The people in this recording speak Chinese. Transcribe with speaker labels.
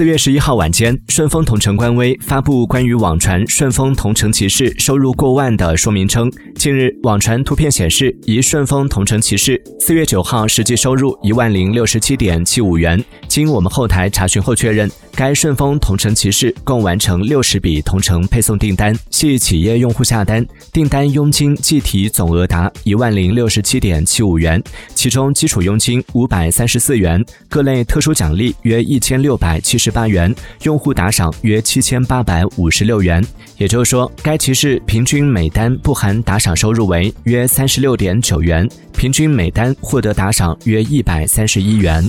Speaker 1: 四月十一号晚间，顺丰同城官微发布关于网传顺丰同城骑士收入过万的说明称，近日网传图片显示，一顺丰同城骑士四月九号实际收入一万零六十七点七五元。经我们后台查询后确认，该顺丰同城骑士共完成六十笔同城配送订单，系企业用户下单，订单佣金计提总额达一万零六十七点七五元，其中基础佣金五百三十四元，各类特殊奖励约一千六百七。十八元，用户打赏约七千八百五十六元，也就是说，该骑士平均每单不含打赏收入为约三十六点九元，平均每单获得打赏约一百三十一元。